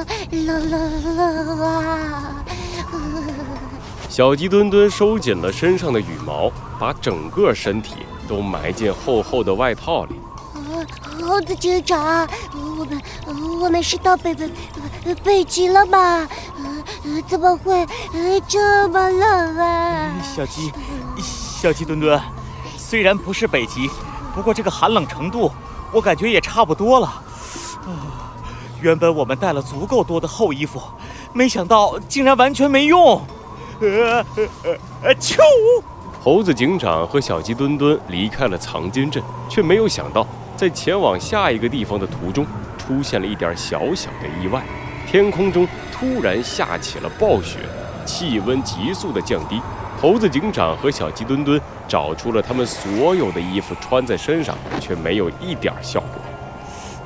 好冷冷啊！小鸡墩墩收紧了身上的羽毛，把整个身体都埋进厚厚的外套里。猴子警长，我们我们是到北北北极了吗？怎么会这么冷啊？小鸡，小鸡墩墩，虽然不是北极，不过这个寒冷程度，我感觉也差不多了。啊，原本我们带了足够多的厚衣服，没想到竟然完全没用。呃呃呃！啾！猴子警长和小鸡墩墩离开了藏金镇，却没有想到，在前往下一个地方的途中，出现了一点小小的意外。天空中突然下起了暴雪，气温急速的降低。猴子警长和小鸡墩墩找出了他们所有的衣服穿在身上，却没有一点效果。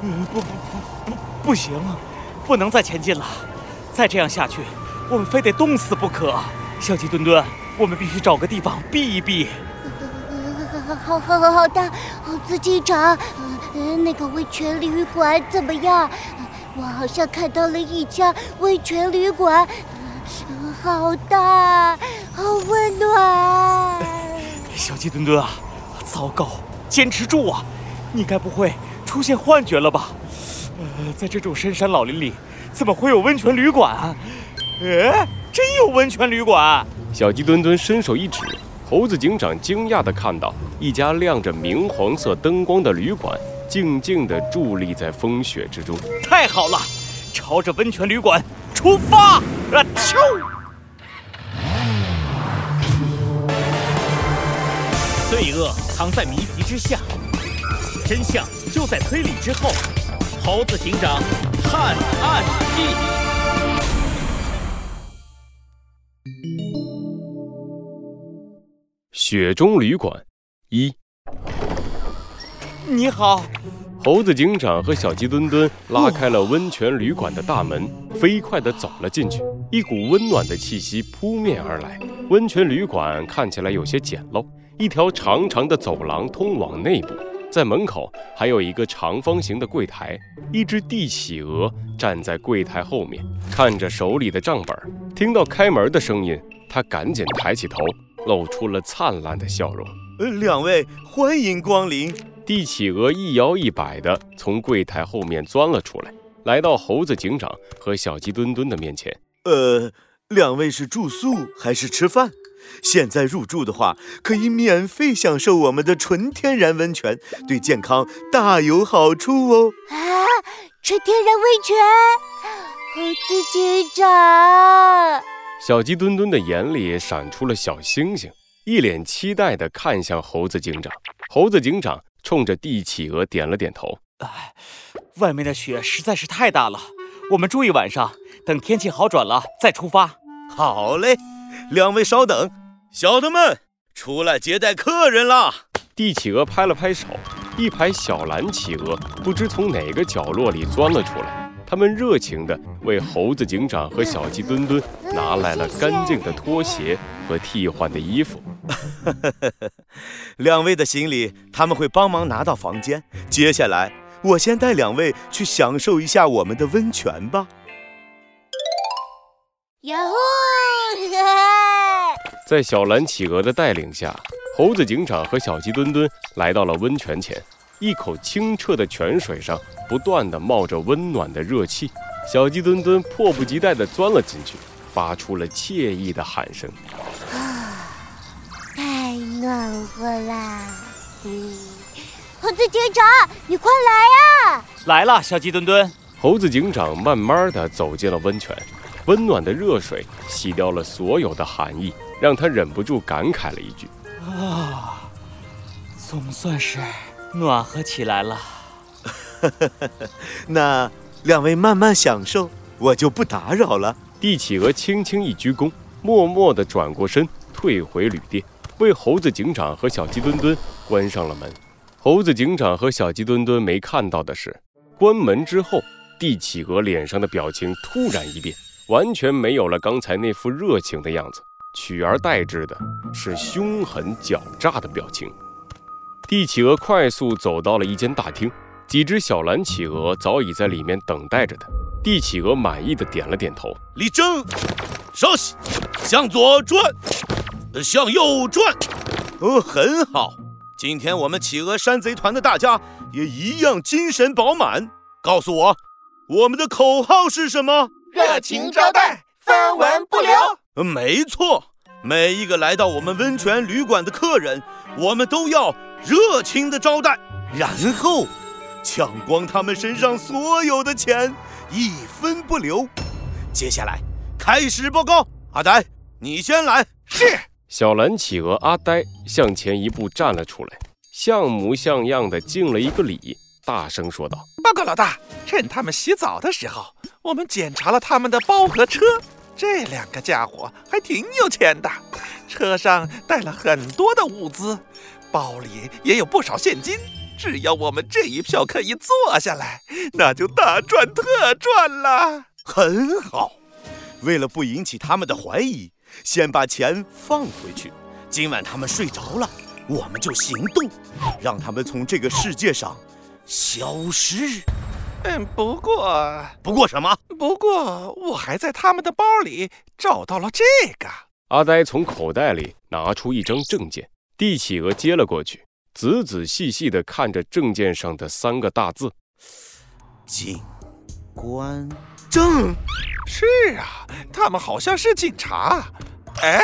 不不不不，不行，不能再前进了，再这样下去，我们非得冻死不可。小鸡墩墩，我们必须找个地方避一避。好，好，好，好大，猴子警长，那个温泉旅馆怎么样？我好像看到了一家温泉旅馆，好大，好温暖。小鸡墩墩啊，糟糕，坚持住啊！你该不会出现幻觉了吧？呃，在这种深山老林里，怎么会有温泉旅馆啊？哎。真有温泉旅馆！小鸡墩墩伸手一指，猴子警长惊讶地看到一家亮着明黄色灯光的旅馆，静静地伫立在风雪之中。太好了，朝着温泉旅馆出发！啊，啾！罪恶藏在谜题之下，真相就在推理之后。猴子警长探案记。雪中旅馆一，你好，猴子警长和小鸡墩墩拉开了温泉旅馆的大门，飞快地走了进去。一股温暖的气息扑面而来。温泉旅馆看起来有些简陋，一条长长的走廊通往内部，在门口还有一个长方形的柜台。一只帝企鹅站在柜台后面，看着手里的账本。听到开门的声音，他赶紧抬起头。露出了灿烂的笑容。呃，两位欢迎光临。帝企鹅一摇一摆地从柜台后面钻了出来，来到猴子警长和小鸡墩墩的面前。呃，两位是住宿还是吃饭？现在入住的话，可以免费享受我们的纯天然温泉，对健康大有好处哦。啊，纯天然温泉，猴子警长。小鸡墩墩的眼里闪出了小星星，一脸期待地看向猴子警长。猴子警长冲着帝企鹅点了点头。哎，外面的雪实在是太大了，我们住一晚上，等天气好转了再出发。好嘞，两位稍等，小的们出来接待客人啦！帝企鹅拍了拍手，一排小蓝企鹅不知从哪个角落里钻了出来。他们热情地为猴子警长和小鸡墩墩拿来了干净的拖鞋和替换的衣服。两位的行李他们会帮忙拿到房间。接下来，我先带两位去享受一下我们的温泉吧。哟呼！在小蓝企鹅的带领下，猴子警长和小鸡墩墩来到了温泉前。一口清澈的泉水上不断的冒着温暖的热气，小鸡墩墩迫不及待地钻了进去，发出了惬意的喊声：“啊，太暖和啦！”嗯，猴子警长，你快来呀！来了，小鸡墩墩。猴子警长慢慢地走进了温泉，温暖的热水洗掉了所有的寒意，让他忍不住感慨了一句：“啊，总算是……”暖和起来了，那两位慢慢享受，我就不打扰了。帝企鹅轻轻一鞠躬，默默地转过身，退回旅店，为猴子警长和小鸡墩墩关上了门。猴子警长和小鸡墩墩没看到的是，关门之后，帝企鹅脸上的表情突然一变，完全没有了刚才那副热情的样子，取而代之的是凶狠狡诈的表情。帝企鹅快速走到了一间大厅，几只小蓝企鹅早已在里面等待着他。帝企鹅满意的点了点头，立正，稍息，向左转，向右转。呃，很好。今天我们企鹅山贼团的大家也一样精神饱满。告诉我，我们的口号是什么？热情招待，分文不留。没错，每一个来到我们温泉旅馆的客人，我们都要热情的招待，然后抢光他们身上所有的钱。一分不留。接下来开始报告，阿呆，你先来。是。小蓝企鹅阿呆向前一步站了出来，像模像样的敬了一个礼，大声说道：“报告老大，趁他们洗澡的时候，我们检查了他们的包和车。这两个家伙还挺有钱的，车上带了很多的物资，包里也有不少现金。”只要我们这一票可以坐下来，那就大赚特赚了。很好，为了不引起他们的怀疑，先把钱放回去。今晚他们睡着了，我们就行动，让他们从这个世界上消失。嗯，不过，不过什么？不过我还在他们的包里找到了这个。阿呆从口袋里拿出一张证件，帝企鹅接了过去。仔仔细细地看着证件上的三个大字：“警官证。”是啊，他们好像是警察。哎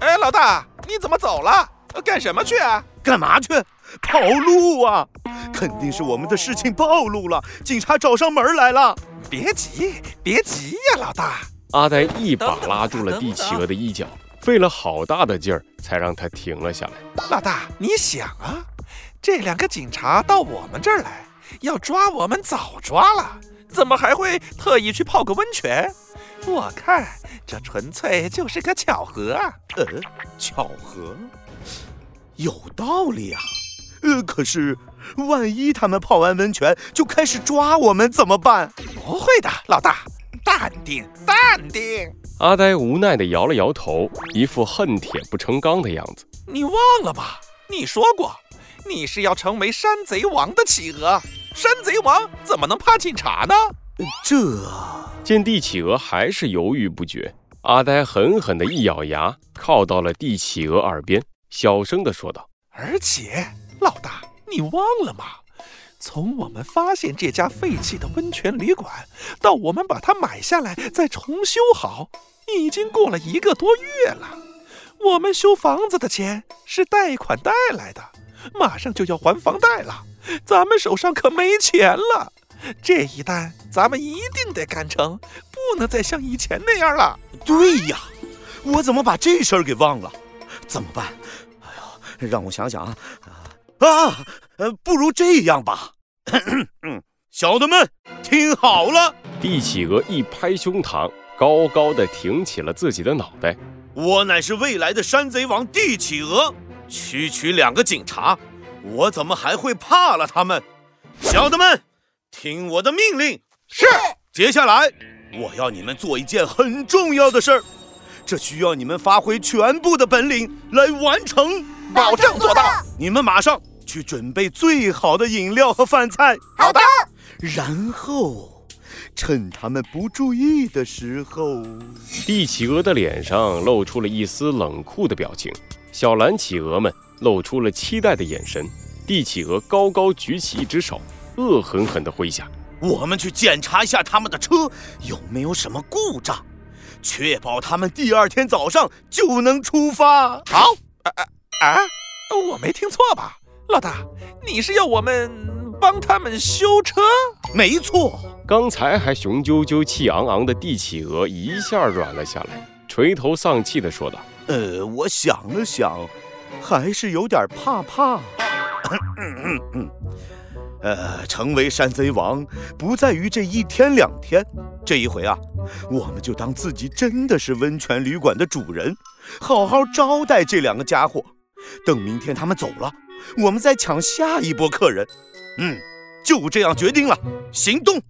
哎，老大，你怎么走了？干什么去啊？干嘛去？跑路啊！肯定是我们的事情暴露了，警察找上门来了。别急，别急呀，老大。阿呆一把拉住了帝企鹅的衣角，费了好大的劲儿才让他停了下来。老大，你想啊。这两个警察到我们这儿来，要抓我们早抓了，怎么还会特意去泡个温泉？我看这纯粹就是个巧合啊！呃，巧合，有道理啊。呃，可是万一他们泡完温泉就开始抓我们怎么办？不会的，老大，淡定，淡定。阿呆无奈地摇了摇头，一副恨铁不成钢的样子。你忘了吧？你说过。你是要成为山贼王的企鹅？山贼王怎么能怕警察呢？这见帝企鹅还是犹豫不决，阿呆狠狠地一咬牙，靠到了帝企鹅耳边，小声地说道：“而且，老大，你忘了吗？从我们发现这家废弃的温泉旅馆，到我们把它买下来再重修好，已经过了一个多月了。我们修房子的钱是贷款贷来的。”马上就要还房贷了，咱们手上可没钱了。这一单咱们一定得干成，不能再像以前那样了。对呀，我怎么把这事儿给忘了？怎么办？哎呦，让我想想啊啊！呃，不如这样吧。嗯，小的们听好了。帝企鹅一拍胸膛，高高的挺起了自己的脑袋。我乃是未来的山贼王帝企鹅。区区两个警察，我怎么还会怕了他们？小的们，听我的命令。是。接下来，我要你们做一件很重要的事儿，这需要你们发挥全部的本领来完成。保证做到。你们马上去准备最好的饮料和饭菜。好的。然后，趁他们不注意的时候，帝企鹅的脸上露出了一丝冷酷的表情。小蓝企鹅们露出了期待的眼神，帝企鹅高高举起一只手，恶狠狠地挥下：“我们去检查一下他们的车有没有什么故障，确保他们第二天早上就能出发。”好，啊啊啊！我没听错吧，老大？你是要我们帮他们修车？没错。刚才还雄赳赳、气昂昂的帝企鹅一下软了下来，垂头丧气地说道。呃，我想了想，还是有点怕怕。呃，成为山贼王不在于这一天两天，这一回啊，我们就当自己真的是温泉旅馆的主人，好好招待这两个家伙。等明天他们走了，我们再抢下一波客人。嗯，就这样决定了，行动。